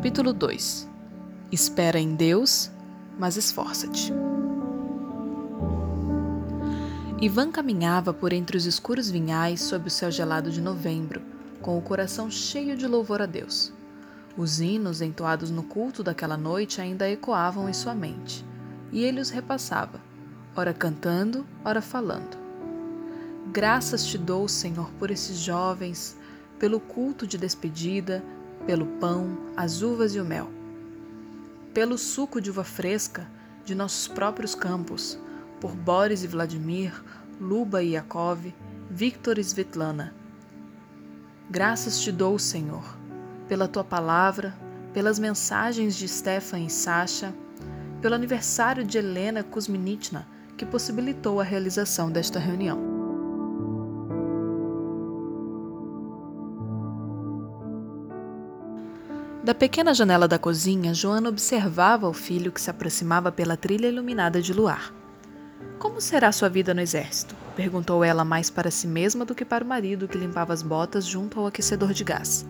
Capítulo 2 Espera em Deus, mas esforça-te. Ivan caminhava por entre os escuros vinhais sob o céu gelado de novembro, com o coração cheio de louvor a Deus. Os hinos entoados no culto daquela noite ainda ecoavam em sua mente, e ele os repassava, ora cantando, ora falando. Graças te dou, Senhor, por esses jovens, pelo culto de despedida, pelo pão, as uvas e o mel, pelo suco de uva fresca de nossos próprios campos, por Boris e Vladimir, Luba e Yakov, Victor e Svetlana. Graças te dou, Senhor, pela tua palavra, pelas mensagens de Stefan e Sasha, pelo aniversário de Helena Kuzminitna, que possibilitou a realização desta reunião. Da pequena janela da cozinha, Joana observava o filho que se aproximava pela trilha iluminada de luar. Como será sua vida no exército? perguntou ela mais para si mesma do que para o marido que limpava as botas junto ao aquecedor de gás.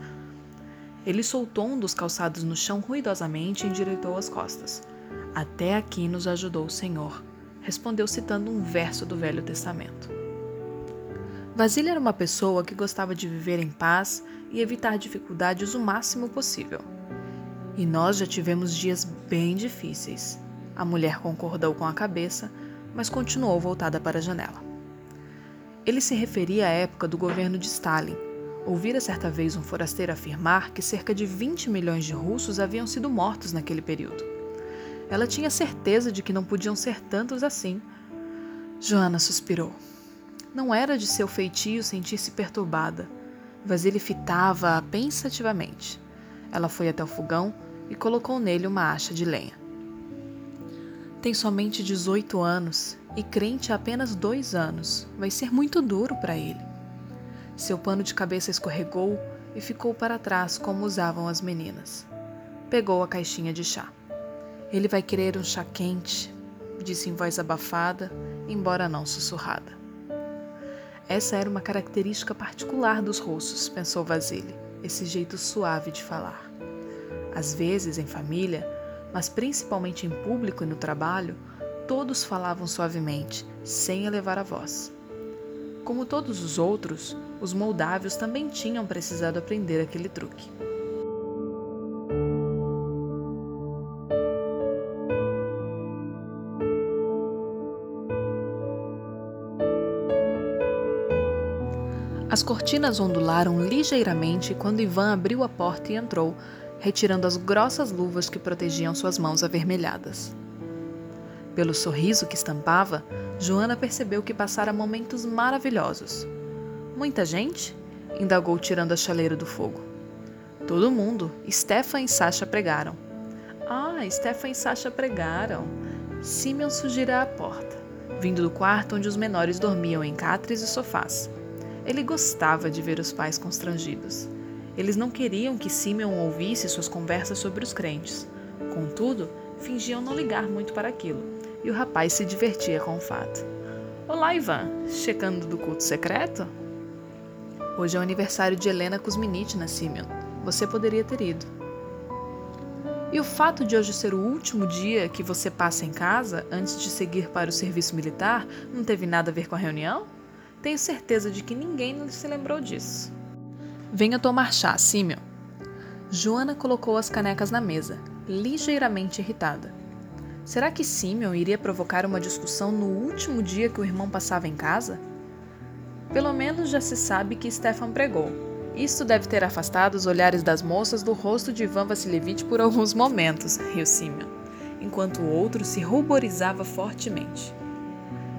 Ele soltou um dos calçados no chão ruidosamente e endireitou as costas. Até aqui nos ajudou o Senhor, respondeu citando um verso do Velho Testamento. Vasília era uma pessoa que gostava de viver em paz e evitar dificuldades o máximo possível. E nós já tivemos dias bem difíceis. A mulher concordou com a cabeça, mas continuou voltada para a janela. Ele se referia à época do governo de Stalin. Ouvira certa vez um forasteiro afirmar que cerca de 20 milhões de russos haviam sido mortos naquele período. Ela tinha certeza de que não podiam ser tantos assim. Joana suspirou. Não era de seu feitio sentir-se perturbada Vasily fitava-a pensativamente. Ela foi até o fogão e colocou nele uma acha de lenha. Tem somente 18 anos e crente há apenas dois anos. Vai ser muito duro para ele. Seu pano de cabeça escorregou e ficou para trás como usavam as meninas. Pegou a caixinha de chá. Ele vai querer um chá quente, disse em voz abafada, embora não sussurrada. Essa era uma característica particular dos russos, pensou Vasily, esse jeito suave de falar. Às vezes, em família, mas principalmente em público e no trabalho, todos falavam suavemente, sem elevar a voz. Como todos os outros, os moldávios também tinham precisado aprender aquele truque. As cortinas ondularam ligeiramente quando Ivan abriu a porta e entrou, retirando as grossas luvas que protegiam suas mãos avermelhadas. Pelo sorriso que estampava, Joana percebeu que passara momentos maravilhosos. Muita gente? indagou tirando a chaleira do fogo. Todo mundo. Stefan e Sasha pregaram. Ah, Stefan e Sasha pregaram. Simeon surgira à porta, vindo do quarto onde os menores dormiam em catres e sofás. Ele gostava de ver os pais constrangidos. Eles não queriam que Simeon ouvisse suas conversas sobre os crentes. Contudo, fingiam não ligar muito para aquilo, e o rapaz se divertia com o fato. Olá, Ivan, checando do culto secreto? Hoje é o aniversário de Helena Kuzminitna, Simeon. Você poderia ter ido. E o fato de hoje ser o último dia que você passa em casa antes de seguir para o serviço militar não teve nada a ver com a reunião? Tenho certeza de que ninguém se lembrou disso. Venha tomar chá, Simeon. Joana colocou as canecas na mesa, ligeiramente irritada. Será que Simeon iria provocar uma discussão no último dia que o irmão passava em casa? Pelo menos já se sabe que Stefan pregou. Isto deve ter afastado os olhares das moças do rosto de Ivan Vassilievich por alguns momentos, riu Simeon, enquanto o outro se ruborizava fortemente.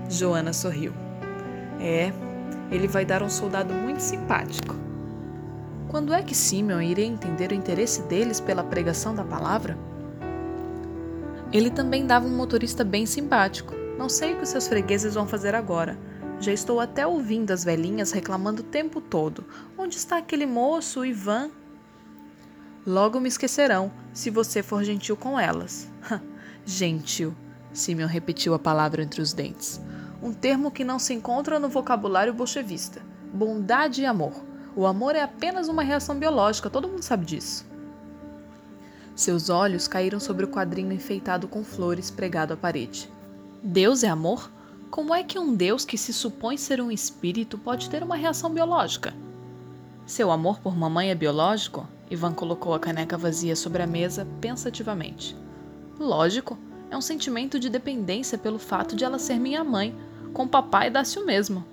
Joana sorriu. É, ele vai dar um soldado muito simpático. Quando é que Simeon iria entender o interesse deles pela pregação da palavra? Ele também dava um motorista bem simpático. Não sei o que seus fregueses vão fazer agora. Já estou até ouvindo as velhinhas reclamando o tempo todo. Onde está aquele moço, o Ivan? Logo me esquecerão, se você for gentil com elas. gentil, Simeon repetiu a palavra entre os dentes um termo que não se encontra no vocabulário bolchevista. Bondade e amor. O amor é apenas uma reação biológica, todo mundo sabe disso. Seus olhos caíram sobre o quadrinho enfeitado com flores pregado à parede. Deus é amor? Como é que um Deus que se supõe ser um espírito pode ter uma reação biológica? Seu amor por mamãe é biológico? Ivan colocou a caneca vazia sobre a mesa pensativamente. Lógico, é um sentimento de dependência pelo fato de ela ser minha mãe. Com papai dá-se o mesmo.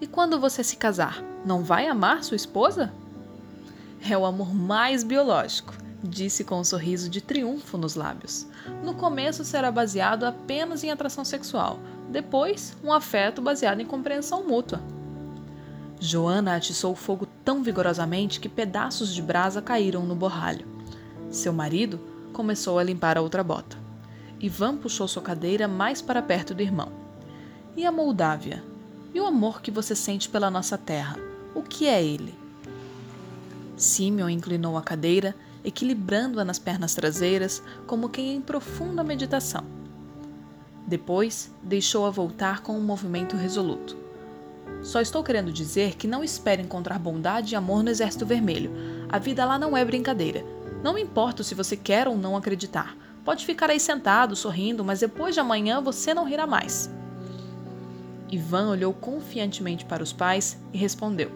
E quando você se casar, não vai amar sua esposa? É o amor mais biológico, disse com um sorriso de triunfo nos lábios. No começo será baseado apenas em atração sexual, depois, um afeto baseado em compreensão mútua. Joana atiçou o fogo tão vigorosamente que pedaços de brasa caíram no borralho. Seu marido começou a limpar a outra bota. Ivan puxou sua cadeira mais para perto do irmão. E a Moldávia? E o amor que você sente pela nossa terra? O que é ele? Simeon inclinou a cadeira, equilibrando-a nas pernas traseiras, como quem em profunda meditação. Depois, deixou-a voltar com um movimento resoluto. Só estou querendo dizer que não espere encontrar bondade e amor no Exército Vermelho. A vida lá não é brincadeira. Não importa se você quer ou não acreditar. Pode ficar aí sentado, sorrindo, mas depois de amanhã você não rirá mais. Ivan olhou confiantemente para os pais e respondeu: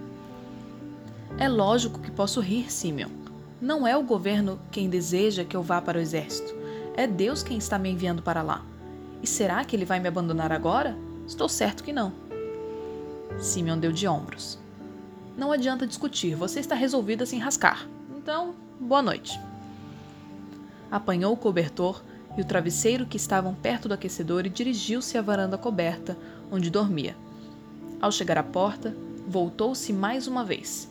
É lógico que posso rir, Simeon. Não é o governo quem deseja que eu vá para o exército. É Deus quem está me enviando para lá. E será que ele vai me abandonar agora? Estou certo que não. Simeon deu de ombros. Não adianta discutir, você está resolvido a se. Então, boa noite. Apanhou o cobertor e o travesseiro que estavam perto do aquecedor e dirigiu-se à varanda coberta, onde dormia. Ao chegar à porta, voltou-se mais uma vez.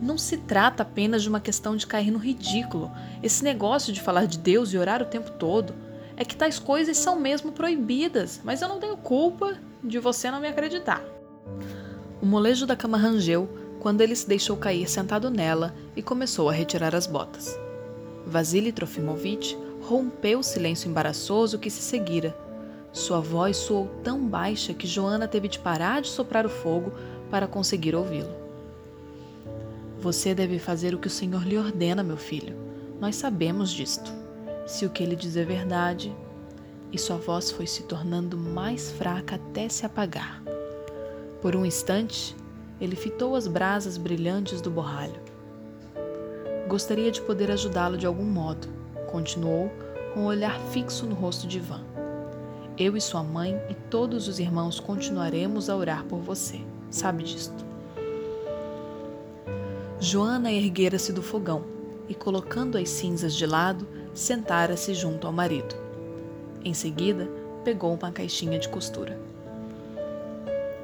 Não se trata apenas de uma questão de cair no ridículo, esse negócio de falar de Deus e orar o tempo todo. É que tais coisas são mesmo proibidas, mas eu não tenho culpa de você não me acreditar. O molejo da cama rangeu quando ele se deixou cair sentado nela e começou a retirar as botas. Vasily Trofimovich rompeu o silêncio embaraçoso que se seguira. Sua voz soou tão baixa que Joana teve de parar de soprar o fogo para conseguir ouvi-lo. Você deve fazer o que o Senhor lhe ordena, meu filho. Nós sabemos disto. Se o que ele diz é verdade. E sua voz foi se tornando mais fraca até se apagar. Por um instante, ele fitou as brasas brilhantes do borralho. Gostaria de poder ajudá-lo de algum modo, continuou, com o um olhar fixo no rosto de Ivan. Eu e sua mãe e todos os irmãos continuaremos a orar por você. Sabe disto. Joana erguera-se do fogão e, colocando as cinzas de lado, sentara-se junto ao marido. Em seguida, pegou uma caixinha de costura.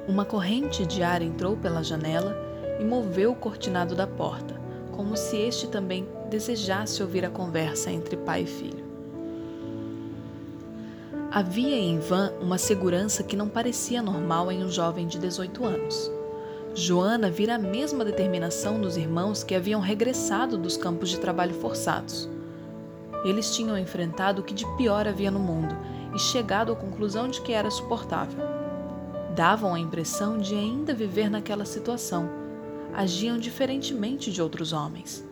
Uma corrente de ar entrou pela janela e moveu o cortinado da porta, como se este também desejasse ouvir a conversa entre pai e filho. Havia em Van uma segurança que não parecia normal em um jovem de 18 anos. Joana vira a mesma determinação nos irmãos que haviam regressado dos campos de trabalho forçados. Eles tinham enfrentado o que de pior havia no mundo e chegado à conclusão de que era suportável davam a impressão de ainda viver naquela situação. Agiam diferentemente de outros homens.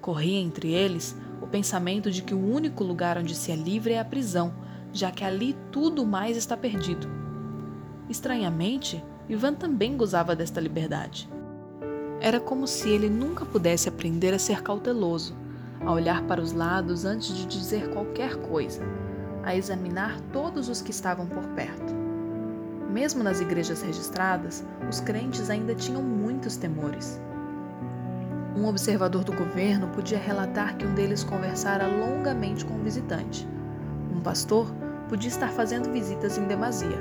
Corria entre eles o pensamento de que o único lugar onde se é livre é a prisão, já que ali tudo mais está perdido. Estranhamente, Ivan também gozava desta liberdade. Era como se ele nunca pudesse aprender a ser cauteloso, a olhar para os lados antes de dizer qualquer coisa, a examinar todos os que estavam por perto. Mesmo nas igrejas registradas, os crentes ainda tinham muitos temores. Um observador do governo podia relatar que um deles conversara longamente com um visitante. Um pastor podia estar fazendo visitas em demasia,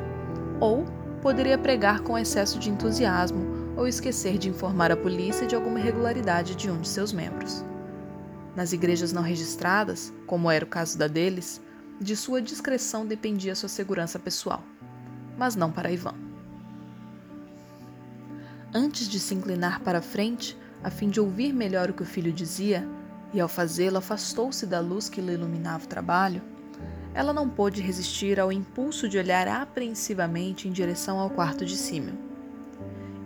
ou poderia pregar com excesso de entusiasmo ou esquecer de informar a polícia de alguma irregularidade de um de seus membros. Nas igrejas não registradas, como era o caso da deles, de sua discreção dependia sua segurança pessoal mas não para Ivan. Antes de se inclinar para a frente, a fim de ouvir melhor o que o filho dizia, e ao fazê-lo afastou-se da luz que lhe iluminava o trabalho, ela não pôde resistir ao impulso de olhar apreensivamente em direção ao quarto de Simeon.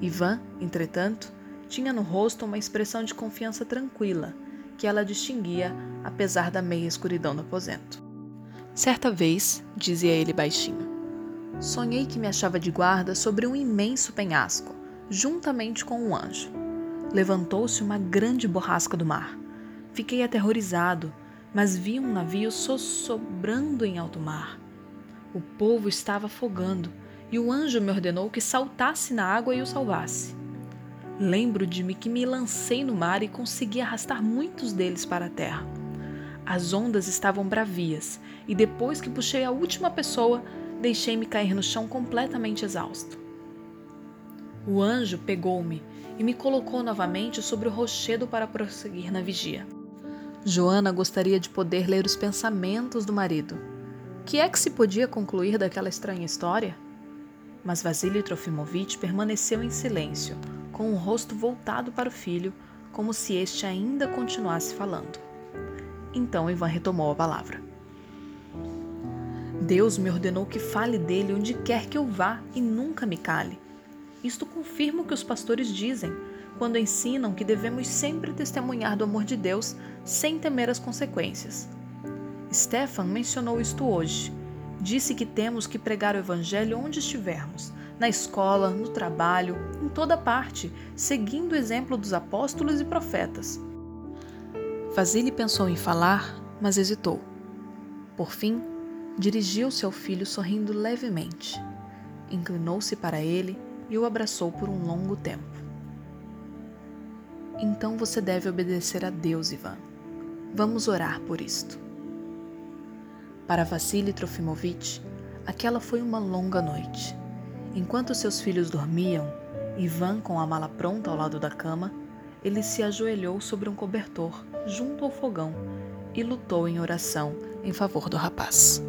Ivan, entretanto, tinha no rosto uma expressão de confiança tranquila, que ela distinguia apesar da meia escuridão do aposento. Certa vez, dizia ele baixinho, sonhei que me achava de guarda sobre um imenso penhasco, juntamente com um anjo. Levantou-se uma grande borrasca do mar. Fiquei aterrorizado, mas vi um navio sossobrando em alto mar. O povo estava afogando e o anjo me ordenou que saltasse na água e o salvasse. Lembro de me que me lancei no mar e consegui arrastar muitos deles para a terra. As ondas estavam bravias e depois que puxei a última pessoa, deixei-me cair no chão completamente exausto. O anjo pegou-me e me colocou novamente sobre o rochedo para prosseguir na vigia. Joana gostaria de poder ler os pensamentos do marido. Que é que se podia concluir daquela estranha história? Mas Vasily Trofimovich permaneceu em silêncio, com o rosto voltado para o filho, como se este ainda continuasse falando. Então Ivan retomou a palavra. Deus me ordenou que fale dele onde quer que eu vá e nunca me cale. Isto confirma o que os pastores dizem quando ensinam que devemos sempre testemunhar do amor de Deus sem temer as consequências. Stefan mencionou isto hoje. Disse que temos que pregar o Evangelho onde estivermos, na escola, no trabalho, em toda parte, seguindo o exemplo dos apóstolos e profetas. Vasily pensou em falar, mas hesitou. Por fim, dirigiu-se ao filho sorrindo levemente. Inclinou-se para ele e o abraçou por um longo tempo. Então você deve obedecer a Deus, Ivan. Vamos orar por isto. Para Vassili Trofimovich, aquela foi uma longa noite. Enquanto seus filhos dormiam, Ivan, com a mala pronta ao lado da cama, ele se ajoelhou sobre um cobertor junto ao fogão e lutou em oração em favor do rapaz.